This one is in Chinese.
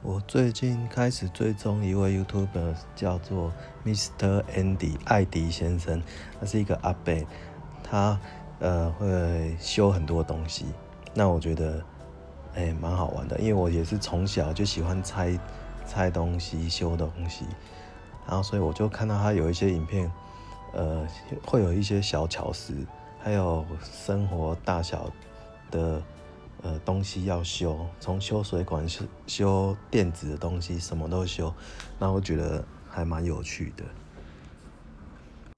我最近开始追踪一位 YouTuber，叫做 Mr. Andy 艾迪先生，他是一个阿伯，他呃会修很多东西，那我觉得哎蛮好玩的，因为我也是从小就喜欢拆拆东西、修东西，然后所以我就看到他有一些影片，呃会有一些小巧思，还有生活大小的。呃，东西要修，从修水管、修修电子的东西，什么都修，那我觉得还蛮有趣的。